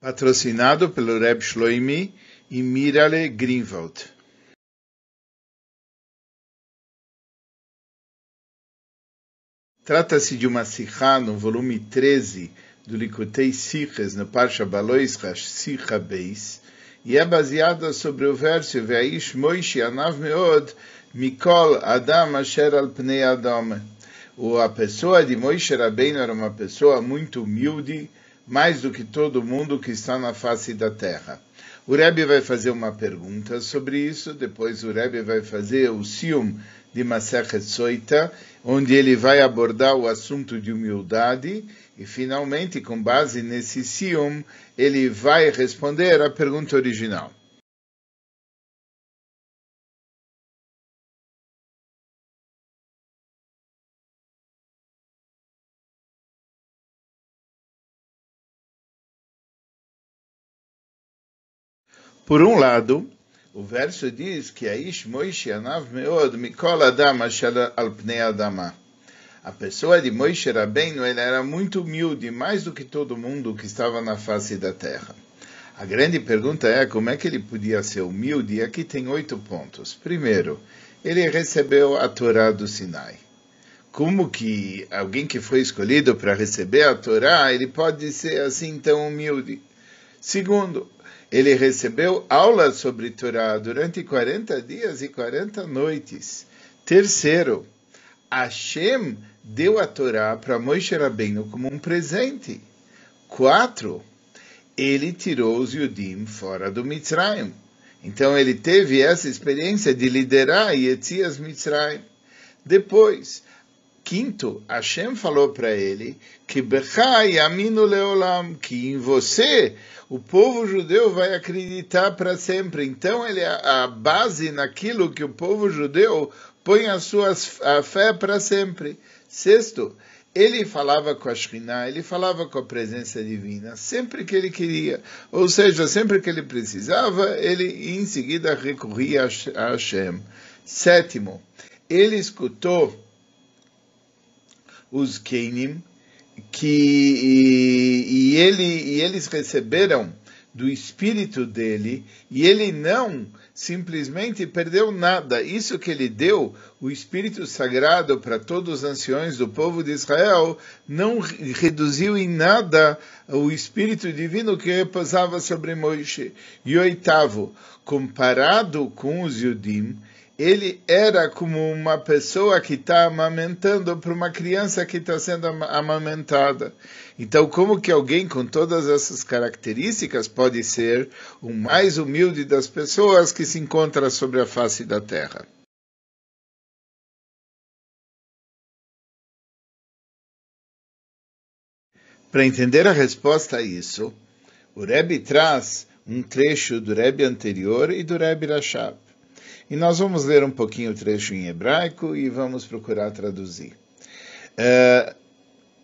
patrocinado pelo Reb Shloimi e Mirale Greenwald. Trata-se de uma sikha no volume 13 do Likutei Siches, no Parsha Baloischa Sikha Beis, e é baseada sobre o verso Ve'aish Moishi Anav Meod Mikol Adam Asher Al Pnei Adam. A pessoa de Moishe Rabbeinu era uma pessoa muito humilde, mais do que todo mundo que está na face da terra. O Rebbe vai fazer uma pergunta sobre isso, depois o Rebbe vai fazer o Sium de Masechet Soita, onde ele vai abordar o assunto de humildade, e finalmente, com base nesse Sium, ele vai responder a pergunta original. Por um lado, o verso diz que Aish Moishe Anav Meod Mikol Adam Asher Adama. A pessoa de Moishe Rabbeinu ele era muito humilde, mais do que todo mundo que estava na face da terra. A grande pergunta é como é que ele podia ser humilde, e aqui tem oito pontos. Primeiro, ele recebeu a Torá do Sinai. Como que alguém que foi escolhido para receber a Torá, ele pode ser assim tão humilde? Segundo, ele recebeu aulas sobre Torá durante 40 dias e 40 noites. Terceiro, Hashem deu a Torá para Moshe Rabbeinu como um presente. Quatro, ele tirou os Yudim fora do Mitzrayim. Então ele teve essa experiência de liderar Yetzias Mitzrayim. Depois, quinto, Hashem falou para ele que Bechai Aminu Leolam, que em você o povo judeu vai acreditar para sempre. Então, ele é a base naquilo que o povo judeu põe a sua a fé para sempre. Sexto, ele falava com a Shekhinah, ele falava com a presença divina, sempre que ele queria. Ou seja, sempre que ele precisava, ele em seguida recorria a Hashem. Sétimo, ele escutou os Kenim, que e, e, ele, e eles receberam do espírito dele e ele não simplesmente perdeu nada. Isso que ele deu, o espírito sagrado para todos os anciões do povo de Israel, não reduziu em nada o espírito divino que repousava sobre Moisés. E oitavo, comparado com os Yudim, ele era como uma pessoa que está amamentando para uma criança que está sendo amamentada. Então, como que alguém com todas essas características pode ser o mais humilde das pessoas que se encontra sobre a face da terra? Para entender a resposta a isso, o Rebbe traz um trecho do Rebbe anterior e do Rebbe Rashab. E nós vamos ler um pouquinho o trecho em hebraico e vamos procurar traduzir.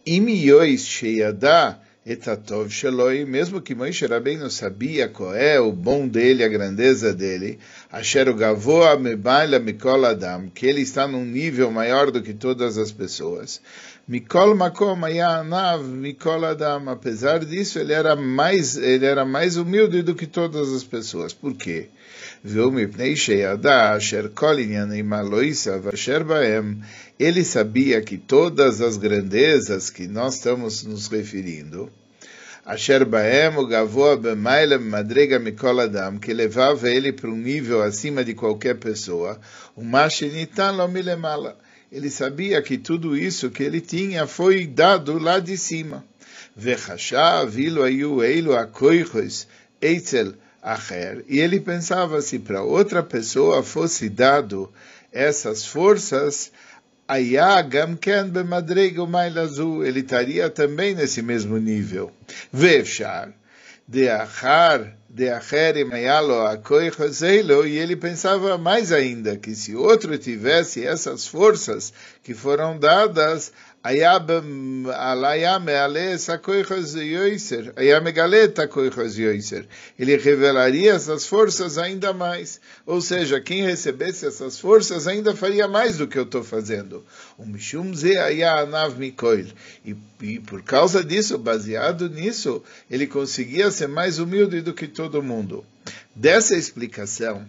Im yois sheyadá etatov sheloi, mesmo que Moshe Rabbeinu sabia qual é o bom dele, a grandeza dele, asher gavoa mebaila mikol adam, que ele está num nível maior do que todas as pessoas. Mikol makom anav mikol adam, apesar disso, ele era mais, ele era mais humilde do que todas as pessoas. Por quê? ele sabia que todas as grandezas que nós estamos nos referindo, Asher Baem, o Gavoa Bemailem Madrega Mikol Adam, que levava ele para um nível acima de qualquer pessoa, o Mashinitan Lomilemala. Ele sabia que tudo isso que ele tinha foi dado lá de cima. Vechashav, Ilu Ayu Eilu Akoichos, Eitzel, Acher, e ele pensava se para outra pessoa fosse dado essas forças, ele estaria também nesse mesmo nível. Vefshar, de achar, de acher e ele pensava mais ainda que se outro tivesse essas forças que foram dadas, היה, היה מעלה essa coisas yoiser, היה megale essa coisas yoiser. Ele revelaria essas forças ainda mais. Ou seja, quem recebesse essas forças ainda faria mais do que eu estou fazendo. O Mishum ze היה anav mikoil. E, e por causa disso, baseado nisso, ele conseguia ser mais humilde do que todo mundo. Dessa explicação,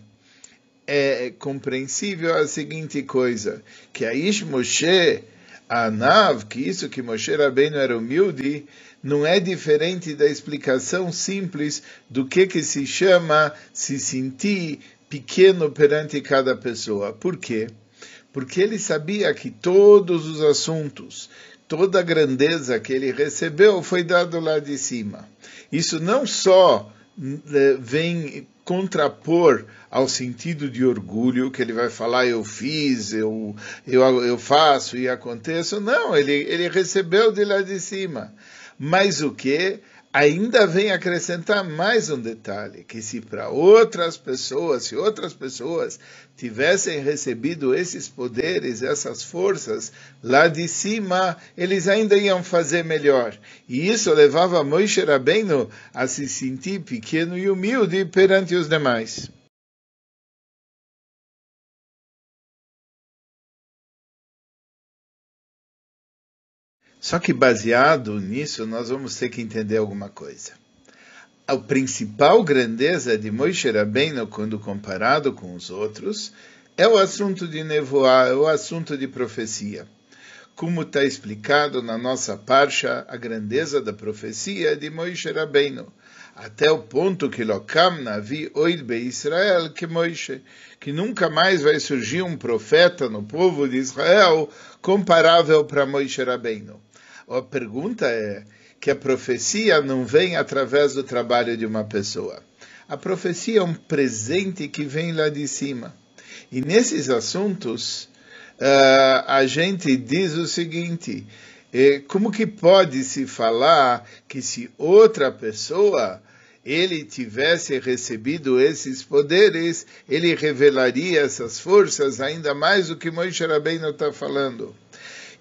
é compreensível a seguinte coisa, que a Ish Moshe a Nav, que isso que Moshe Rabbeinu era humilde, não é diferente da explicação simples do que, que se chama se sentir pequeno perante cada pessoa. Por quê? Porque ele sabia que todos os assuntos, toda a grandeza que ele recebeu foi dado lá de cima. Isso não só eh, vem contrapor ao sentido de orgulho, que ele vai falar, eu fiz, eu, eu, eu faço e aconteço. Não, ele, ele recebeu de lá de cima. Mas o que? Ainda vem acrescentar mais um detalhe, que se para outras pessoas, se outras pessoas tivessem recebido esses poderes, essas forças lá de cima, eles ainda iam fazer melhor. E isso levava Moisés Rabbeinu a se sentir pequeno e humilde perante os demais. Só que baseado nisso, nós vamos ter que entender alguma coisa. A principal grandeza de Moshe Rabbeinu, quando comparado com os outros, é o assunto de nevoar, é o assunto de profecia. Como está explicado na nossa parcha, a grandeza da profecia de Moshe Rabbeinu, até o ponto que Lokam Navi Oid Be Israel que Moshe, que nunca mais vai surgir um profeta no povo de Israel comparável para Moshe Rabbeinu. A pergunta é que a profecia não vem através do trabalho de uma pessoa. A profecia é um presente que vem lá de cima. E nesses assuntos, uh, a gente diz o seguinte: eh, como que pode se falar que se outra pessoa ele tivesse recebido esses poderes, ele revelaria essas forças ainda mais do que Moisés Rabbeinu está falando?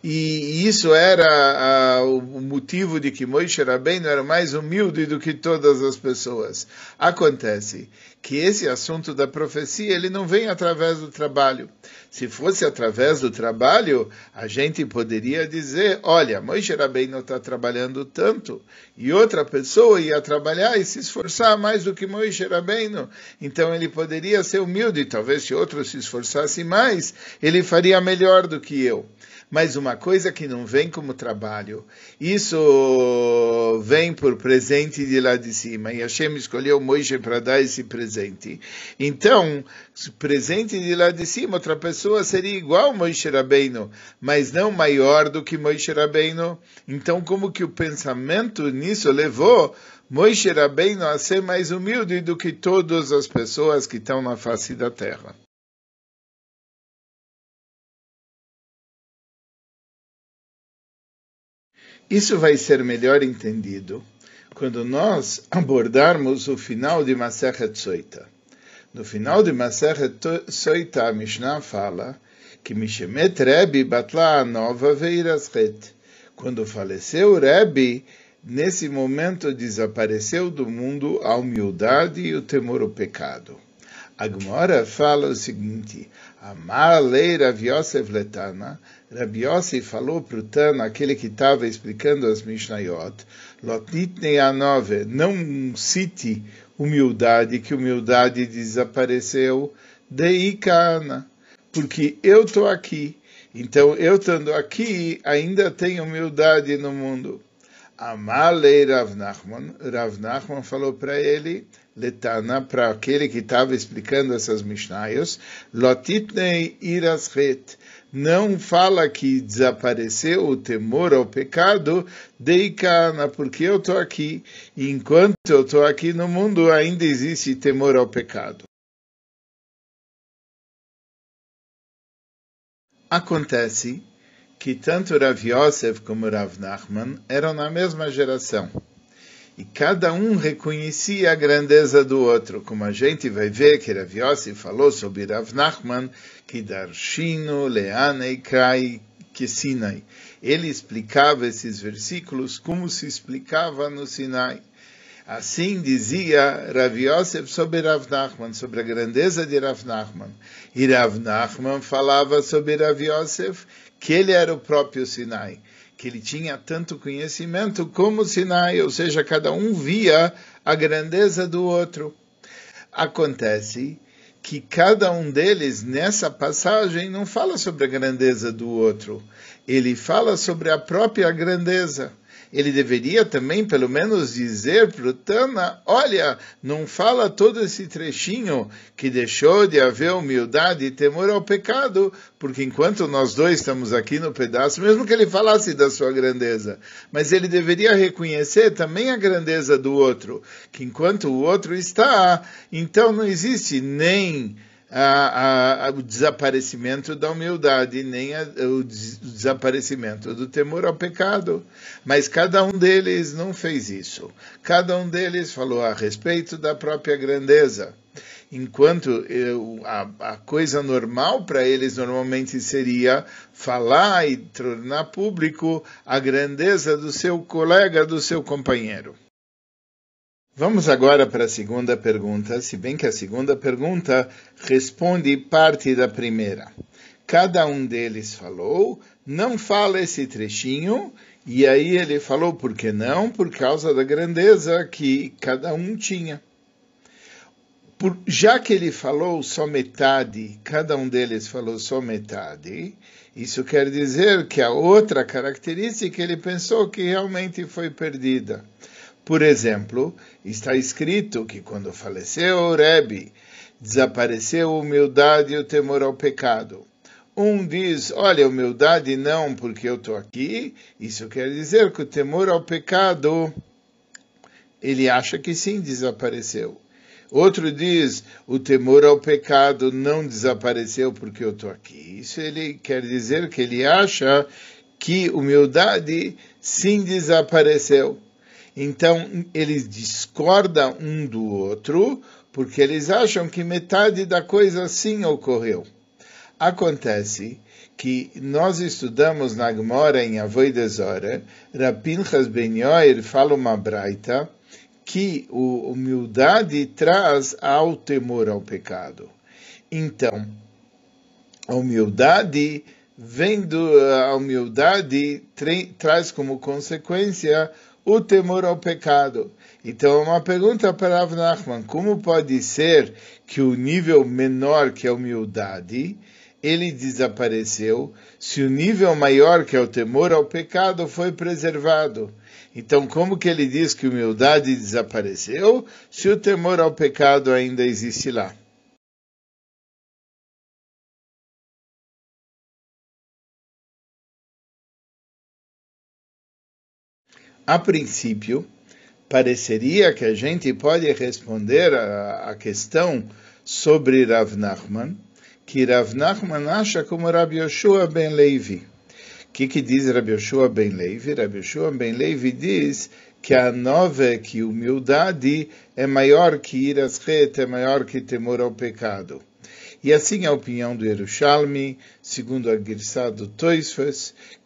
E isso era o motivo de que Moisés Rabbeinu era mais humilde do que todas as pessoas. Acontece que esse assunto da profecia ele não vem através do trabalho. Se fosse através do trabalho, a gente poderia dizer, olha, Moisés Rabbeinu está trabalhando tanto, e outra pessoa ia trabalhar e se esforçar mais do que Moisés Rabbeinu. Então ele poderia ser humilde, talvez se outro se esforçasse mais, ele faria melhor do que eu mas uma coisa que não vem como trabalho, isso vem por presente de lá de cima, e Hashem escolheu Moisés para dar esse presente. Então, presente de lá de cima, outra pessoa seria igual Moisés Rabbeinu, mas não maior do que Moisés Rabbeinu. Então, como que o pensamento nisso levou Moisés Rabbeinu a ser mais humilde do que todas as pessoas que estão na face da terra? Isso vai ser melhor entendido quando nós abordarmos o final de Masechet Soita. No final de Masechet Soita, a Mishnah fala que Mishemet Rebbe batla nova veirasret. Quando faleceu Rebbe, nesse momento desapareceu do mundo a humildade e o temor ao pecado. A fala o seguinte: Amar lei Rav Yosef Letana, Rabi Yossi falou para o Tana, aquele que estava explicando as Mishnayot, Lotnitnei Anove, não cite humildade, que humildade desapareceu, Deikana, porque eu estou aqui. Então, eu estando aqui, ainda tenho humildade no mundo. Amalei Rav Nachman, Rav Nachman falou para ele, Letana, para aquele que estava explicando essas Mishnayos, Lotitnei Irasret, não fala que desapareceu o temor ao pecado, deicana, porque eu estou aqui. E enquanto eu estou aqui no mundo, ainda existe temor ao pecado. Acontece que tanto Rav Yosef como Rav Nachman eram na mesma geração. E cada um reconhecia a grandeza do outro, como a gente vai ver que Rav Yosef falou sobre Rav Nachman, que darshino leanei kai que Sinai. Ele explicava esses versículos como se explicava no Sinai. Assim dizia Rav Yosef sobre Rav Nachman, sobre a grandeza de Rav Nachman. E Rav Nachman falava sobre Rav Yosef que ele era o próprio Sinai, que ele tinha tanto conhecimento como Sinai, ou seja, cada um via a grandeza do outro. Acontece que cada um deles, nessa passagem, não fala sobre a grandeza do outro, ele fala sobre a própria grandeza ele deveria também, pelo menos, dizer para o Tana: olha, não fala todo esse trechinho que deixou de haver humildade e temor ao pecado, porque enquanto nós dois estamos aqui no pedaço, mesmo que ele falasse da sua grandeza, mas ele deveria reconhecer também a grandeza do outro, que enquanto o outro está, então não existe nem a, a, o desaparecimento da humildade, nem a, o desaparecimento do temor ao pecado. Mas cada um deles não fez isso. Cada um deles falou a respeito da própria grandeza. Enquanto eu, a, a coisa normal para eles normalmente seria falar e tornar público a grandeza do seu colega, do seu companheiro. Vamos agora para a segunda pergunta, se bem que a segunda pergunta responde parte da primeira. Cada um deles falou, não fala esse trechinho, e aí ele falou por que não? Por causa da grandeza que cada um tinha. Por, já que ele falou só metade, cada um deles falou só metade, isso quer dizer que a outra característica ele pensou que realmente foi perdida. Por exemplo, está escrito que quando faleceu o Rebbe, desapareceu a humildade e o temor ao pecado. Um diz, olha, humildade não, porque eu estou aqui. Isso quer dizer que o temor ao pecado, ele acha que sim desapareceu. Outro diz, o temor ao pecado não desapareceu porque eu estou aqui. Isso ele quer dizer que ele acha que humildade sim desapareceu. Então, eles discordam um do outro, porque eles acham que metade da coisa sim ocorreu. Acontece que nós estudamos na Gemora em Avoidesora, Rapinchas Ben Yoir fala uma braita que a humildade traz ao temor ao pecado. Então, a humildade vendo a humildade traz como consequência o temor ao pecado. Então, uma pergunta para Rav Nachman: como pode ser que o nível menor, que é a humildade, ele desapareceu, se o nível maior, que é o temor ao pecado, foi preservado? Então, como que ele diz que humildade desapareceu, se o temor ao pecado ainda existe lá? A princípio, pareceria que a gente pode responder a, a questão sobre Rav Nachman, que Rav Nachman acha como Rabi Yoshua ben Levi. O que, que diz Rabi Yoshua ben Levi? Rabi Yoshua ben Levi diz que a nova, que humildade é maior que irasret, é maior que temor ao pecado. E assim a opinião do Yerushalmi, segundo a Girsá do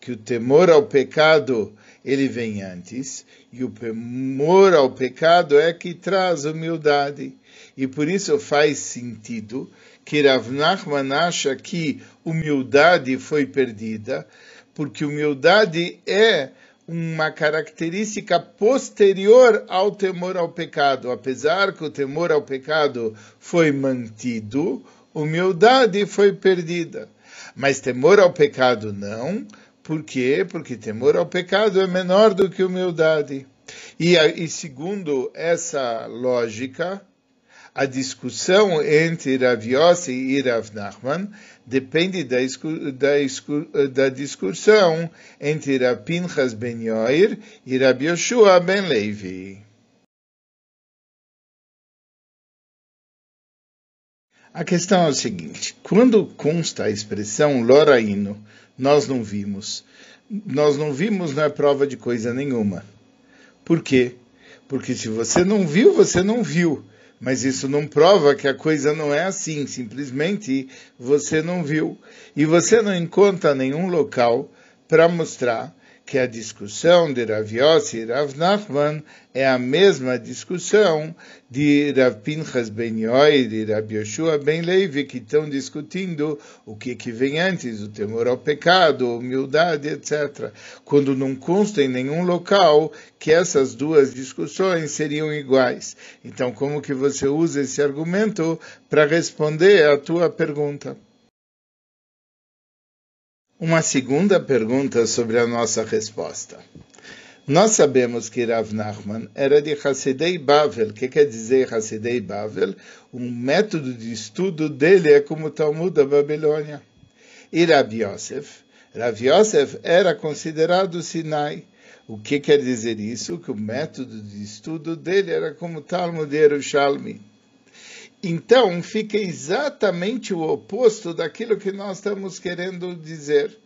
que o temor ao pecado ele vem antes, e o temor ao pecado é que traz humildade. E por isso faz sentido que Rav Nachman acha que humildade foi perdida, porque humildade é uma característica posterior ao temor ao pecado. Apesar que o temor ao pecado foi mantido, humildade foi perdida. Mas temor ao pecado não, por quê? Porque temor ao pecado é menor do que humildade. E, e segundo essa lógica, a discussão entre Rav Yossi e Rav Nachman depende da, da, da discussão entre Rav Pinchas ben Yoir e Rav Yoshua ben Levi. A questão é o seguinte: quando consta a expressão loraino nós não vimos. Nós não vimos não é prova de coisa nenhuma. Por quê? Porque se você não viu, você não viu. Mas isso não prova que a coisa não é assim. Simplesmente você não viu. E você não encontra nenhum local para mostrar que a discussão de Rav Yossi e Rav Nachman é a mesma discussão de Rav Pinchas Ben Yoed e Rav Yoshua Ben Levi, que estão discutindo o que, que vem antes, o temor ao pecado, humildade, etc. Quando não consta em nenhum local que essas duas discussões seriam iguais. Então, como que você usa esse argumento para responder à tua pergunta? Uma segunda pergunta sobre a nossa resposta. Nós sabemos que Rav Nachman era de Hassidei Bavel. O que quer dizer Hassidei Bavel? Um método de estudo dele é como o Talmud da Babilônia. E Rav Yosef? Rav Yosef era considerado Sinai. O que quer dizer isso? Que o método de estudo dele era como o Talmud de Yerushalmi. Então, fica exatamente o oposto daquilo que nós estamos querendo dizer.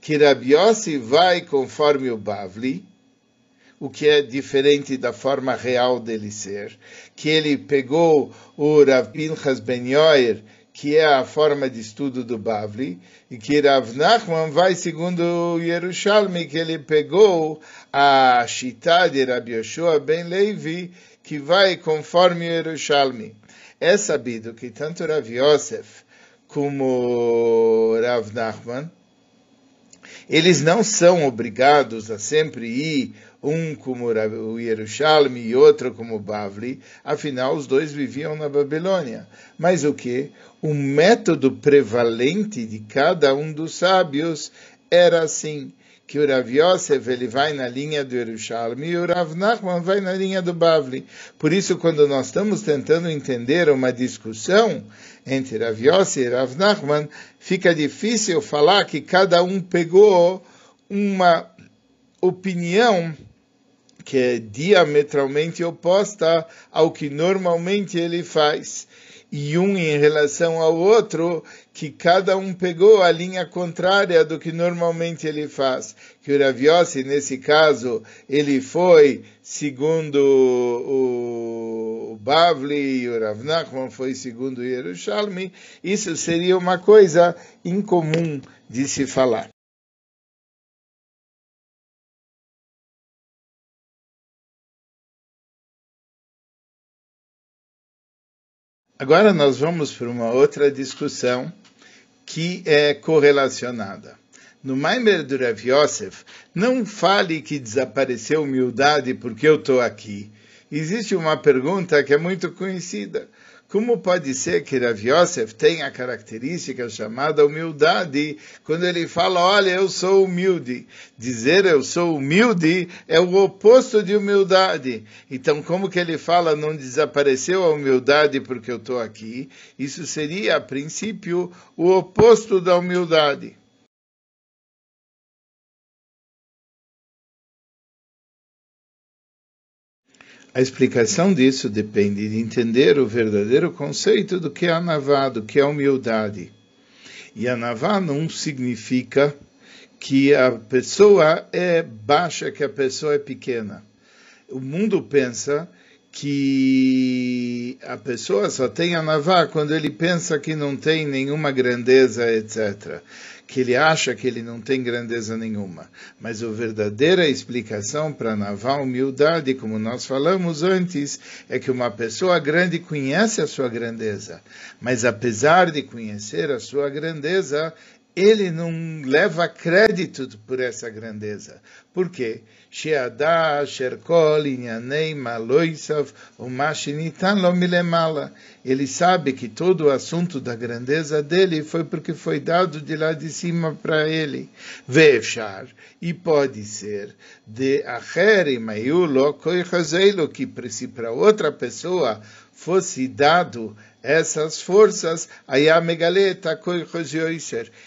Que Rabi Yossi vai conforme o Bavli, o que é diferente da forma real dele ser. Que ele pegou o Rav Pinchas Ben Yoer, que é a forma de estudo do Bavli, e que Rav Nachman vai segundo o Yerushalmi, que ele pegou a Shita de Rabi Yoshua Ben Levi, que vai conforme o Yerushalmi. É sabido que tanto Rav Yosef como Rav Nachman, eles não são obrigados a sempre ir um como o Yerushalmi e outro como Bavli, afinal os dois viviam na Babilônia. Mas o que? O método prevalente de cada um dos sábios era assim que o Rav Yosef ele vai na linha do Yerushalmi e o Rav Nachman vai na linha do Bavli. Por isso, quando nós estamos tentando entender uma discussão entre Rav Yosef e Rav Nachman, fica difícil falar que cada um pegou uma opinião que é diametralmente oposta ao que normalmente ele faz e um em relação ao outro, que cada um pegou a linha contrária do que normalmente ele faz. Que o Raviossi, nesse caso, ele foi segundo o Bavli e o Rav Nachman foi segundo o Yerushalmi. Isso seria uma coisa incomum de se falar. Agora nós vamos para uma outra discussão que é correlacionada. No Maimer do Rav Yosef, não fale que desapareceu humildade porque eu estou aqui. Existe uma pergunta que é muito conhecida. Como pode ser que Rav Yosef tem a característica chamada humildade quando ele fala, olha, eu sou humilde? Dizer eu sou humilde é o oposto de humildade. Então, como que ele fala, não desapareceu a humildade porque eu estou aqui? Isso seria, a princípio, o oposto da humildade. A explicação disso depende de entender o verdadeiro conceito do que é anavá, do que é humildade. E anavá não significa que a pessoa é baixa, que a pessoa é pequena. O mundo pensa que a pessoa só tem anavá quando ele pensa que não tem nenhuma grandeza, etc que ele acha que ele não tem grandeza nenhuma. Mas a verdadeira explicação para a humildade, como nós falamos antes, é que uma pessoa grande conhece a sua grandeza, mas apesar de conhecer a sua grandeza, ele não leva crédito por essa grandeza. Por quê? Ele sabe que todo o assunto da grandeza dele foi porque foi dado de lá de cima para ele. Vefshar, e pode ser, de que se para outra pessoa fosse dado essas forças,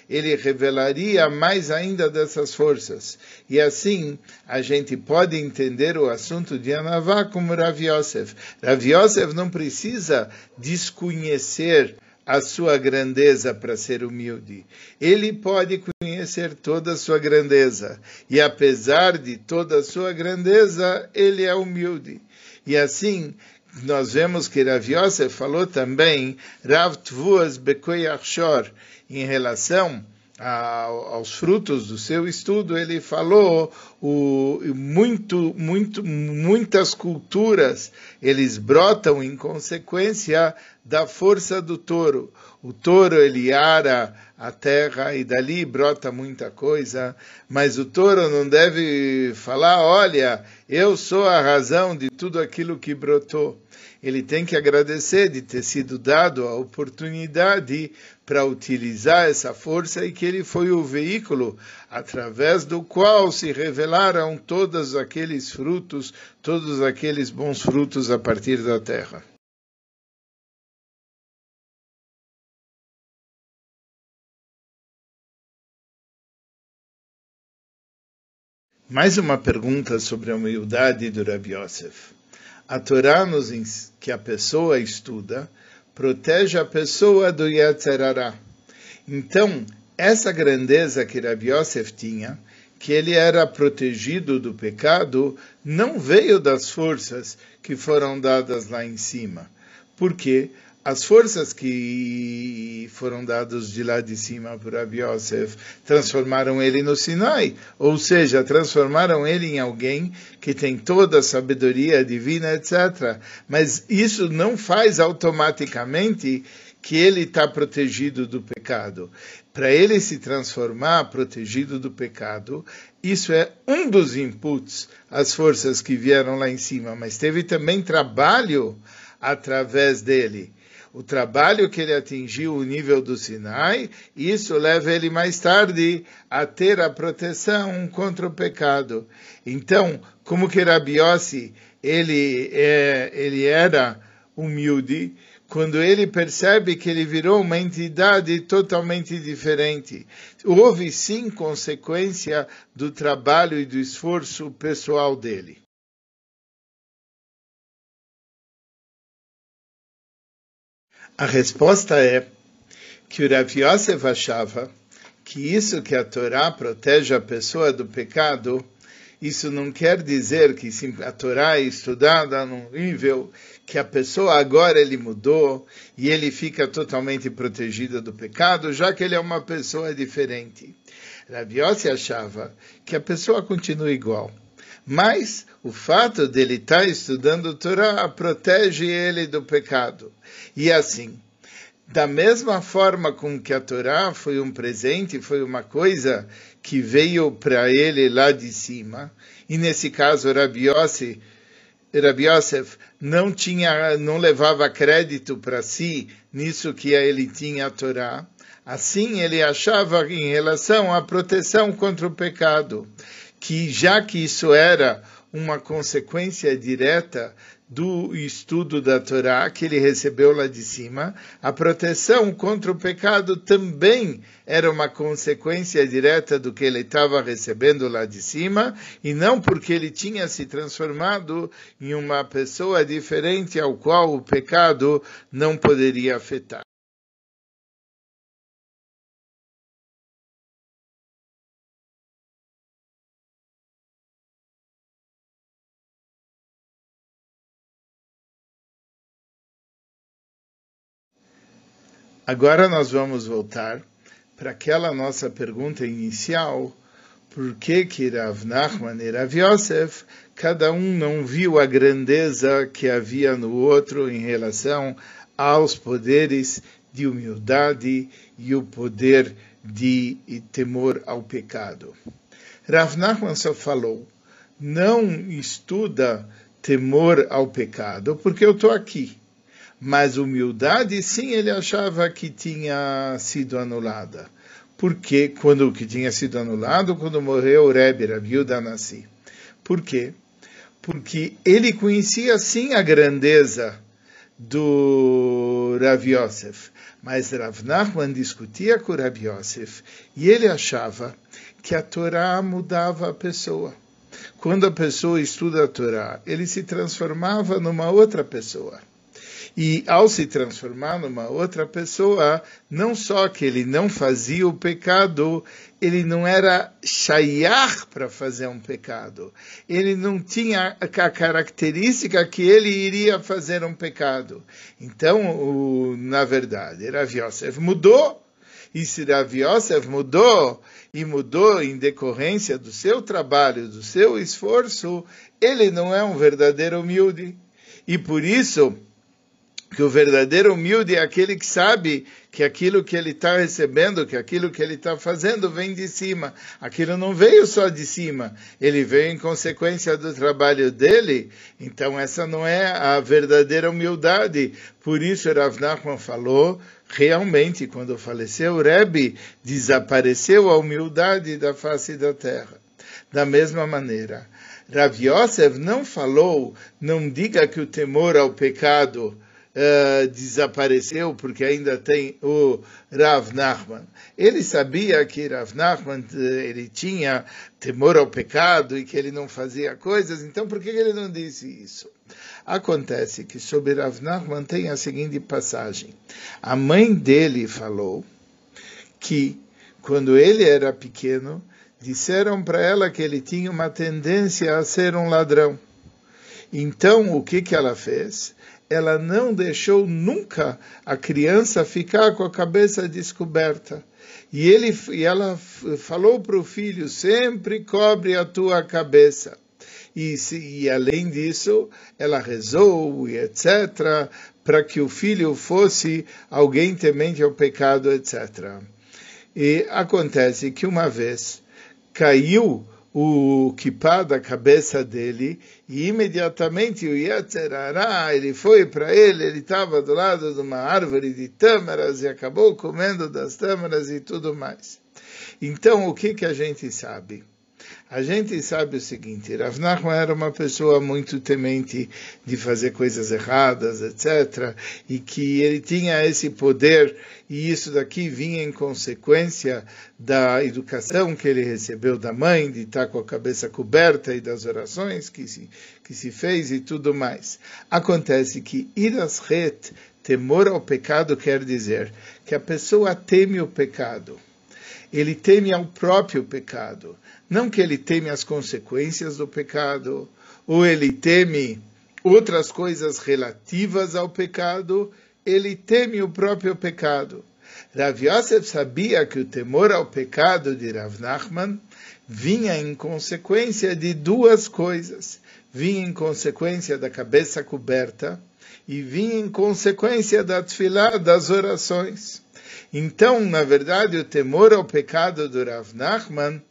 ele revelaria mais ainda dessas forças. E assim, a gente pode entender o assunto de Anavá como Rav Yosef. Rav Yosef não precisa desconhecer a sua grandeza para ser humilde. Ele pode conhecer toda a sua grandeza. E apesar de toda a sua grandeza, ele é humilde. E assim, nós vemos que Rav Yosef falou também Rav Tvuas Bekoyach Shor em relação aos frutos do seu estudo, ele falou o, muito, muito, muitas culturas eles brotam em consequência da força do touro. O touro ele ara a terra e dali brota muita coisa, mas o touro não deve falar, olha, eu sou a razão de tudo aquilo que brotou. Ele tem que agradecer de ter sido dado a oportunidade para utilizar essa força e que ele foi o veículo através do qual se revelaram todos aqueles frutos, todos aqueles bons frutos a partir da terra. Mais uma pergunta sobre a humildade do Rabbi Yosef. A Torá nos que a pessoa estuda protege a pessoa do Yetzerará. Então, essa grandeza que Rabbi Yosef tinha, que ele era protegido do pecado, não veio das forças que foram dadas lá em cima. Porque as forças que foram dadas de lá de cima por Rabbi Yosef transformaram ele no Sinai, ou seja, transformaram ele em alguém que tem toda a sabedoria divina, etc. Mas isso não faz automaticamente que ele está protegido do pecado. Para ele se transformar protegido do pecado, isso é um dos inputs, as forças que vieram lá em cima, mas teve também trabalho através dele o trabalho que ele atingiu o nível do Sinai, isso leva ele mais tarde a ter a proteção contra o pecado. Então, como que Rabi Yossi, ele, é, ele era humilde, quando ele percebe que ele virou uma entidade totalmente diferente. Houve sim consequência do trabalho e do esforço pessoal dele. A resposta é que o Rav Yosef achava que isso que a Torá protege a pessoa do pecado, isso não quer dizer que a Torá é estudada num nível que a pessoa agora ele mudou e ele fica totalmente protegido do pecado, já que ele é uma pessoa diferente. Rav Yosef achava que a pessoa continua igual. Mas o fato dele estar tá estudando Torá protege ele do pecado. E assim, da mesma forma com que a Torá foi um presente, foi uma coisa que veio para ele lá de cima, e nesse caso Rabi Yosef, Rabi Yosef não tinha, não levava crédito para si nisso que ele tinha a Torá. Assim ele achava em relação à proteção contra o pecado que já que isso era uma consequência direta do estudo da Torá que ele recebeu lá de cima, a proteção contra o pecado também era uma consequência direta do que ele estava recebendo lá de cima, e não porque ele tinha se transformado em uma pessoa diferente ao qual o pecado não poderia afetar. Agora nós vamos voltar para aquela nossa pergunta inicial, por que que Nachman e Rav Yosef, cada um não viu a grandeza que havia no outro em relação aos poderes de humildade e o poder de temor ao pecado. Rav Nachman só falou, não estuda temor ao pecado, porque eu estou aqui mas humildade sim ele achava que tinha sido anulada. Porque quando que tinha sido anulado quando morreu o Rebbe, a viúva. Por quê? Porque ele conhecia sim a grandeza do Rav Yosef, mas Rav Nachman discutia com Rav Yosef e ele achava que a Torá mudava a pessoa. Quando a pessoa estuda a Torá, ele se transformava numa outra pessoa. E ao se transformar numa outra pessoa, não só que ele não fazia o pecado, ele não era shayar para fazer um pecado. Ele não tinha a característica que ele iria fazer um pecado. Então, o, na verdade, Rav Yosef mudou E se Rav Yosef mudou, e mudou em decorrência do seu trabalho, do seu esforço, ele não é um verdadeiro humilde. E por isso, que o verdadeiro humilde é aquele que sabe que aquilo que ele está recebendo, que aquilo que ele está fazendo vem de cima. Aquilo não veio só de cima, ele veio em consequência do trabalho dele. Então essa não é a verdadeira humildade. Por isso Rav Nachman falou, realmente quando faleceu o Rebbe, desapareceu a humildade da face da terra. Da mesma maneira, Rav Yosef não falou, não diga que o temor ao pecado uh, desapareceu porque ainda tem o Rav Nachman. Ele sabia que Rav Nachman eh, ele tinha temor ao pecado e que ele não fazia coisas, então por que ele não disse isso? Acontece que sobre Rav Nachman tem a seguinte passagem. A mãe dele falou que quando ele era pequeno, disseram para ela que ele tinha uma tendência a ser um ladrão. Então, o que, que ela fez? Ela não deixou nunca a criança ficar com a cabeça descoberta. E, ele, e ela falou para o filho: sempre cobre a tua cabeça. E, se, e além disso, ela rezou e etc., para que o filho fosse alguém temente ao pecado, etc. E acontece que uma vez caiu o kippah da cabeça dele e imediatamente o Yetzerará, ele foi para ele, ele estava do lado de uma árvore de tâmaras e acabou comendo das tâmaras e tudo mais. Então, o que, que a gente sabe? A gente sabe o seguinte, Rav Nachman era uma pessoa muito temente de fazer coisas erradas, etc., e que ele tinha esse poder, e isso daqui vinha em consequência da educação que ele recebeu da mãe, de estar com a cabeça coberta e das orações que se, que se fez e tudo mais. Acontece que irasret, temor ao pecado, quer dizer que a pessoa teme o pecado ele teme ao próprio pecado. Não que ele teme as consequências do pecado, ou ele teme outras coisas relativas ao pecado, ele teme o próprio pecado. Rav Yosef sabia que o temor ao pecado de Rav Nachman vinha em consequência de duas coisas. Vinha em consequência da cabeça coberta e vinha em consequência da tefilá, das orações. Então, na verdade, o temor ao pecado do Rav Nachman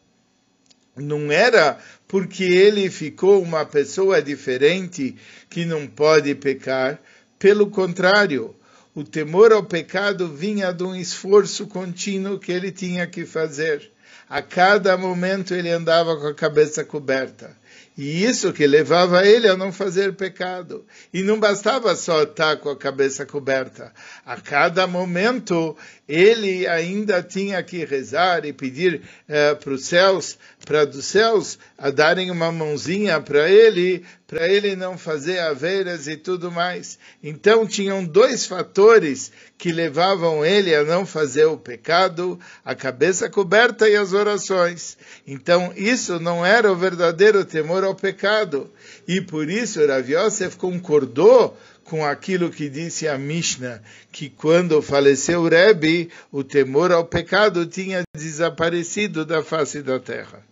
não era porque ele ficou uma pessoa diferente que não pode pecar. Pelo contrário, o temor ao pecado vinha de um esforço contínuo que ele tinha que fazer. A cada momento ele andava com a cabeça coberta. E isso que levava ele a não fazer pecado. E não bastava só estar com a cabeça coberta. A cada momento ele ainda tinha que rezar e pedir eh, para os céus, para dos céus, a darem uma mãozinha para ele, para ele não fazer aveiras e tudo mais. Então tinham dois fatores que levavam ele a não fazer o pecado, a cabeça coberta e as orações. Então isso não era o verdadeiro temor ao pecado. E por isso Rav Yosef concordou com aquilo que disse a Mishnah, que quando faleceu o Rebbe, o temor ao pecado tinha desaparecido da face da terra.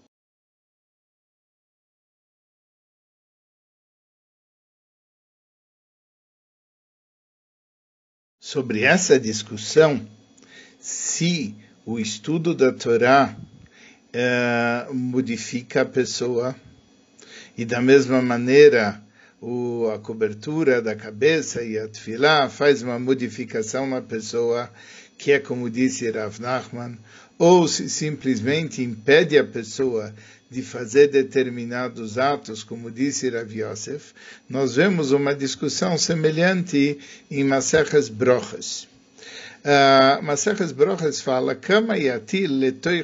Sobre essa discussão, se o estudo da Torá uh, modifica a pessoa, e da mesma maneira o, a cobertura da cabeça e a tefilá faz uma modificação na pessoa, que é como disse Rav Nachman, ou se simplesmente impede a pessoa de fazer determinados atos, como disse Rav Yosef, nós vemos uma discussão semelhante em Maseches Broches. Uh, Maseches Broches fala, Kama yatil letoi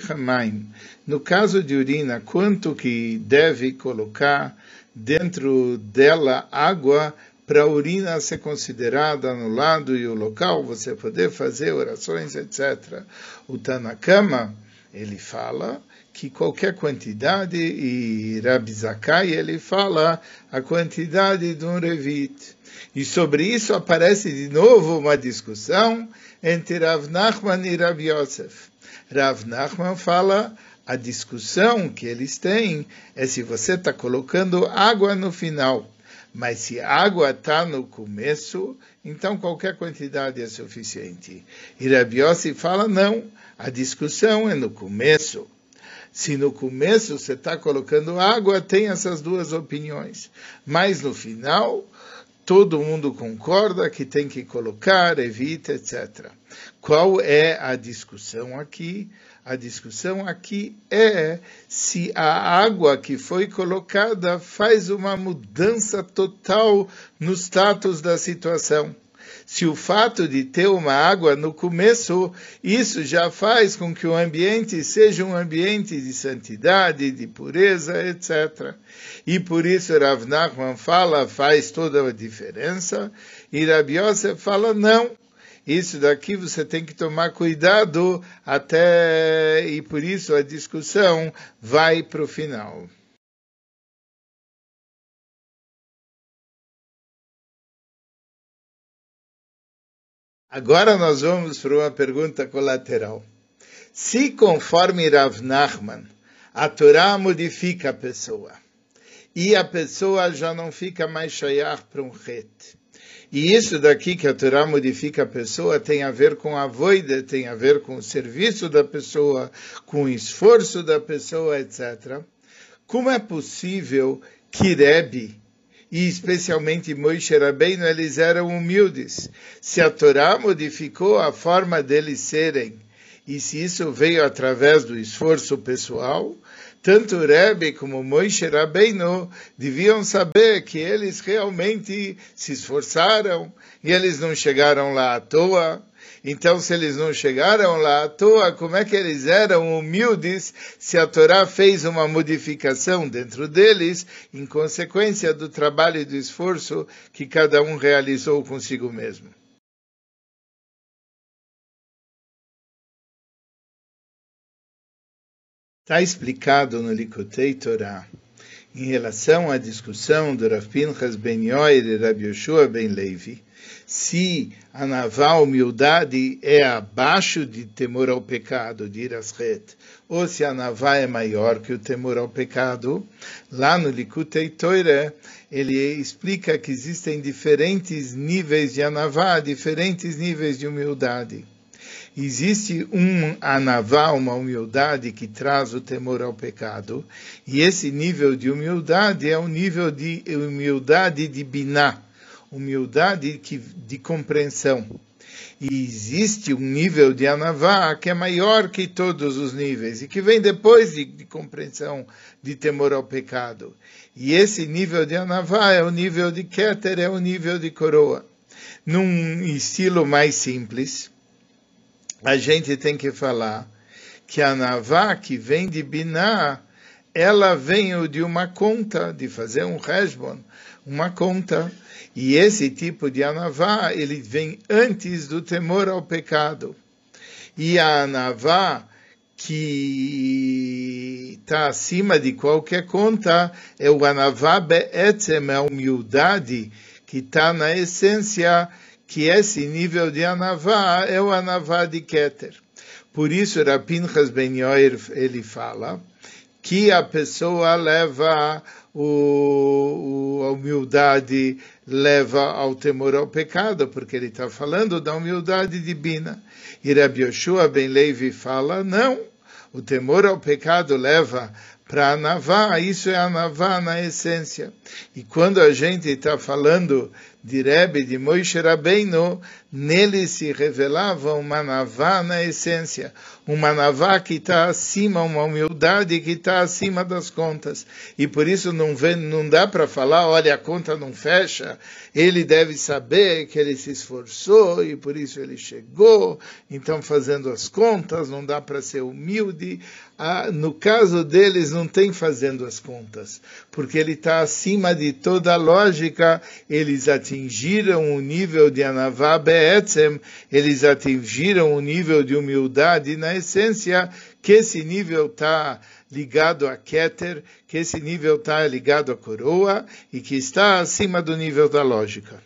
No caso de urina, quanto que deve colocar dentro dela água para a urina ser considerada no lado e o local, você poder fazer orações, etc. O Tanakama, ele fala que qualquer quantidade, e Rabi Zakai, ele fala a quantidade de um revit. E sobre isso aparece de novo uma discussão entre Rav Nachman e Rabi Yosef. Rav Nachman fala a discussão que eles têm é se você está colocando água no final. Mas se água está no começo, então qualquer quantidade é suficiente. E fala, não, a discussão é no começo. Se no começo você está colocando água, tem essas duas opiniões. Mas no final, todo mundo concorda que tem que colocar, evita, etc. Qual é a discussão aqui? A discussão aqui é se a água que foi colocada faz uma mudança total no status da situação. Se o fato de ter uma água no começo, isso já faz com que o ambiente seja um ambiente de santidade, de pureza, etc. E por isso Rav Nachman fala, faz toda a diferença, e Rabi Yosef fala, não, isso daqui você tem que tomar cuidado até, e por isso a discussão vai para o final. Agora nós vamos para uma pergunta colateral. Se conforme Rav Nachman, a Torá modifica a pessoa, e a pessoa já não fica mais shayar para um rete, e isso daqui que a Torá modifica a pessoa tem a ver com a voida, tem a ver com o serviço da pessoa, com o esforço da pessoa, etc. Como é possível que Rebbe, e especialmente Moisés Rabbeinu, eles eram humildes? Se a Torá modificou a forma deles serem, e se isso veio através do esforço pessoal, tanto Rebbe como Moishe Rabbeinu deviam saber que eles realmente se esforçaram e eles não chegaram lá à toa. Então, se eles não chegaram lá à toa, como é que eles eram humildes se a Torá fez uma modificação dentro deles, em consequência do trabalho e do esforço que cada um realizou consigo mesmo? Está explicado no Likutei Torá, em relação à discussão do Rav Pinchas Ben Yoir e Rabi Yoshua Ben Levi, se a naval humildade é abaixo de temor ao pecado, de Irasret, ou se a naval é maior que o temor ao pecado, lá no Likutei Torá, ele explica que existem diferentes níveis de anavá, diferentes níveis de humildade. Existe um anavá, uma humildade que traz o temor ao pecado, e esse nível de humildade é um nível de humildade de biná, humildade que, de compreensão. E existe um nível de anavá que é maior que todos os níveis e que vem depois de, de compreensão de temor ao pecado. E esse nível de anavá é o nível de keter, é o nível de coroa. Num estilo mais simples, a gente tem que falar que a Navá, que vem de Biná, ela vem de uma conta, de fazer um resbon, uma conta. E esse tipo de anavá, ele vem antes do temor ao pecado. E a anavá, que está acima de qualquer conta, é o anavá be'etzem, é a humildade que está na essência que esse nível de anavá é o anavá de Keter. Por isso, Rapinchas Ben Yoir, ele fala que a pessoa leva o, a humildade leva ao temor ao pecado, porque ele está falando da humildade divina. E Rabbi Yoshua Ben Levi fala, não, o temor ao pecado leva para a Navá, isso é a Navá na essência. E quando a gente está falando de Rebbe, de Moishe Rabbeinu, nele se revelava uma Navá na essência, uma Navá que está acima, uma humildade que está acima das contas. E por isso não, vem, não dá para falar, olha, a conta não fecha, ele deve saber que ele se esforçou e por isso ele chegou, então fazendo as contas, não dá para ser humilde. Ah, no caso deles, não tem fazendo as contas, porque ele está acima de toda a lógica, eles atingiram o nível de Anavá Be'etzem, eles atingiram o nível de humildade na essência, que esse nível está ligado a Keter, que esse nível está ligado à coroa e que está acima do nível da lógica.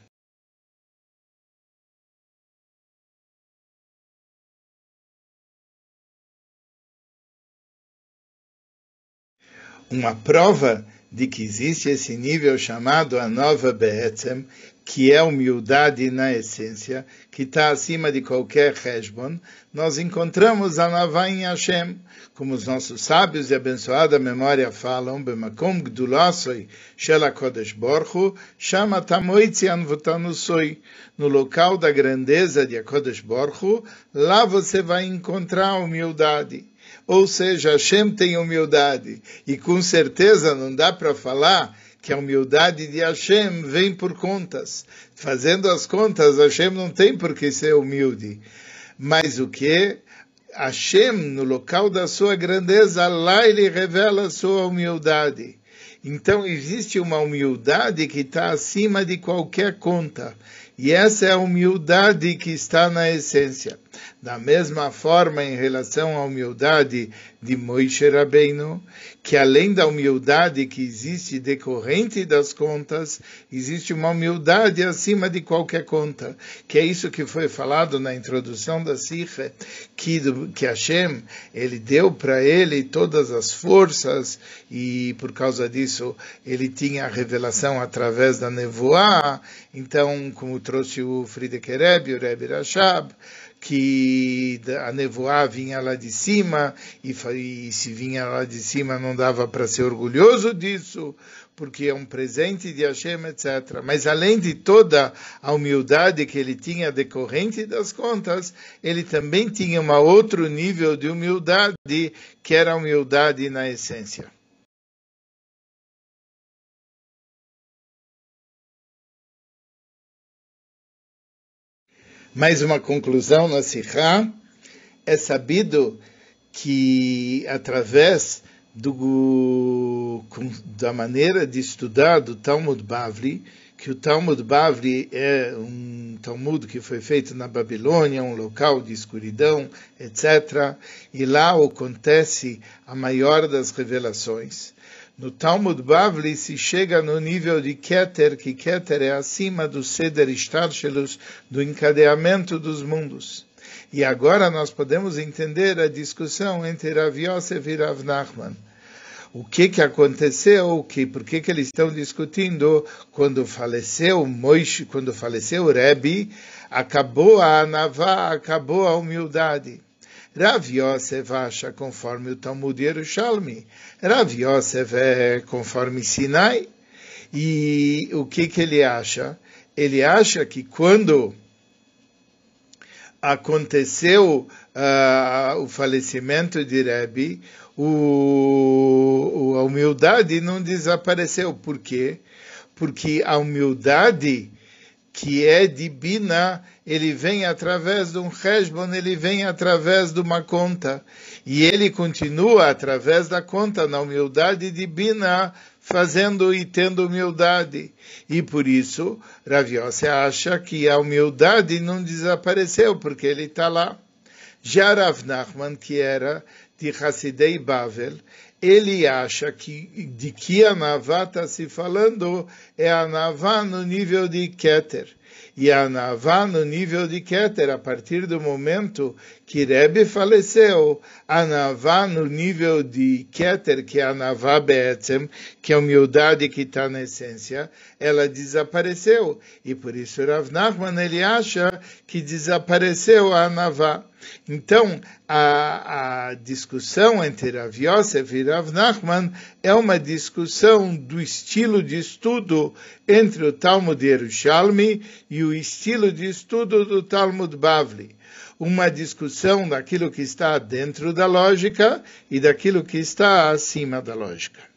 Uma prova de que existe esse nível chamado a nova Be'etzem, que é humildade na essência, que está acima de qualquer Heshbon, nós encontramos a Navá em Hashem, como os nossos sábios de abençoada memória falam, Bemakom Gdulasoi Shel HaKodesh Borchu, Shama Tamoitzi Anvutanusoi, no local da grandeza de HaKodesh Borchu, lá você vai encontrar a humildade. Ou seja, Hashem tem humildade. E com certeza não dá para falar que a humildade de Hashem vem por contas. Fazendo as contas, Hashem não tem por que ser humilde. Mas o que? Hashem, no local da sua grandeza, lá ele revela a sua humildade. Então existe uma humildade que está acima de qualquer conta. E essa é a humildade que está na essência. Da mesma forma, em relação à humildade de Moisés Rabbeinu, que além da humildade que existe decorrente das contas, existe uma humildade acima de qualquer conta, que é isso que foi falado na introdução da Sikha, que, que Hashem, ele deu para ele todas as forças e por causa disso ele tinha a revelação através da nevoá, então, como trouxe o Friedeker Rebbe, o Rebbe Rashab, que a nevoá vinha lá de cima, e, e se vinha lá de cima não dava para ser orgulhoso disso, porque é um presente de Hashem, etc. Mas além de toda a humildade que ele tinha decorrente das contas, ele também tinha um outro nível de humildade, que era a humildade na essência. Mais uma conclusão na Sikha. É sabido que através do, da maneira de estudar do Talmud Bavli, que o Talmud Bavli é um Talmud que foi feito na Babilônia, um local de escuridão, etc. E lá acontece a maior das revelações. No Talmud Bavli se chega no nível de Keter, que Keter é acima do Seder Ishtarshelus, do encadeamento dos mundos. E agora nós podemos entender a discussão entre Rav Yosef e Rav Nachman. O que que aconteceu, o que, por que que eles estão discutindo quando faleceu Moishe, quando faleceu Rebbe, acabou a anavá, acabou a humildade. Rav Yosef acha conforme o Talmud Yerushalmi. Rav Yosef é conforme Sinai. E o que, que ele acha? Ele acha que quando aconteceu uh, o falecimento de Rebbe, o, a humildade não desapareceu. Por quê? Porque a humildade que é divina, ele vem através de um Heshbon, ele vem através de uma conta. E ele continua através da conta, na humildade divina, fazendo e tendo humildade. E por isso, Raviose acha que a humildade não desapareceu, porque ele está lá. Já Rav Nachman, que era de Hassidei Bavel, ele acha que de que a Navá está se falando é a Navá no nível de Keter. E a Navá no nível de Keter, a partir do momento que Rebbe faleceu, a Navá no nível de Keter, que é a Navá Be'etzem, que é a humildade que está na essência, ela desapareceu. E por isso Rav Nachman, ele acha que desapareceu a Navá. Então, a, a, discussão entre Rav Yosef e Rav Nachman é uma discussão do estilo de estudo entre o Talmud Yerushalmi e o estilo de estudo do Talmud Bavli uma discussão daquilo que está dentro da lógica e daquilo que está acima da lógica.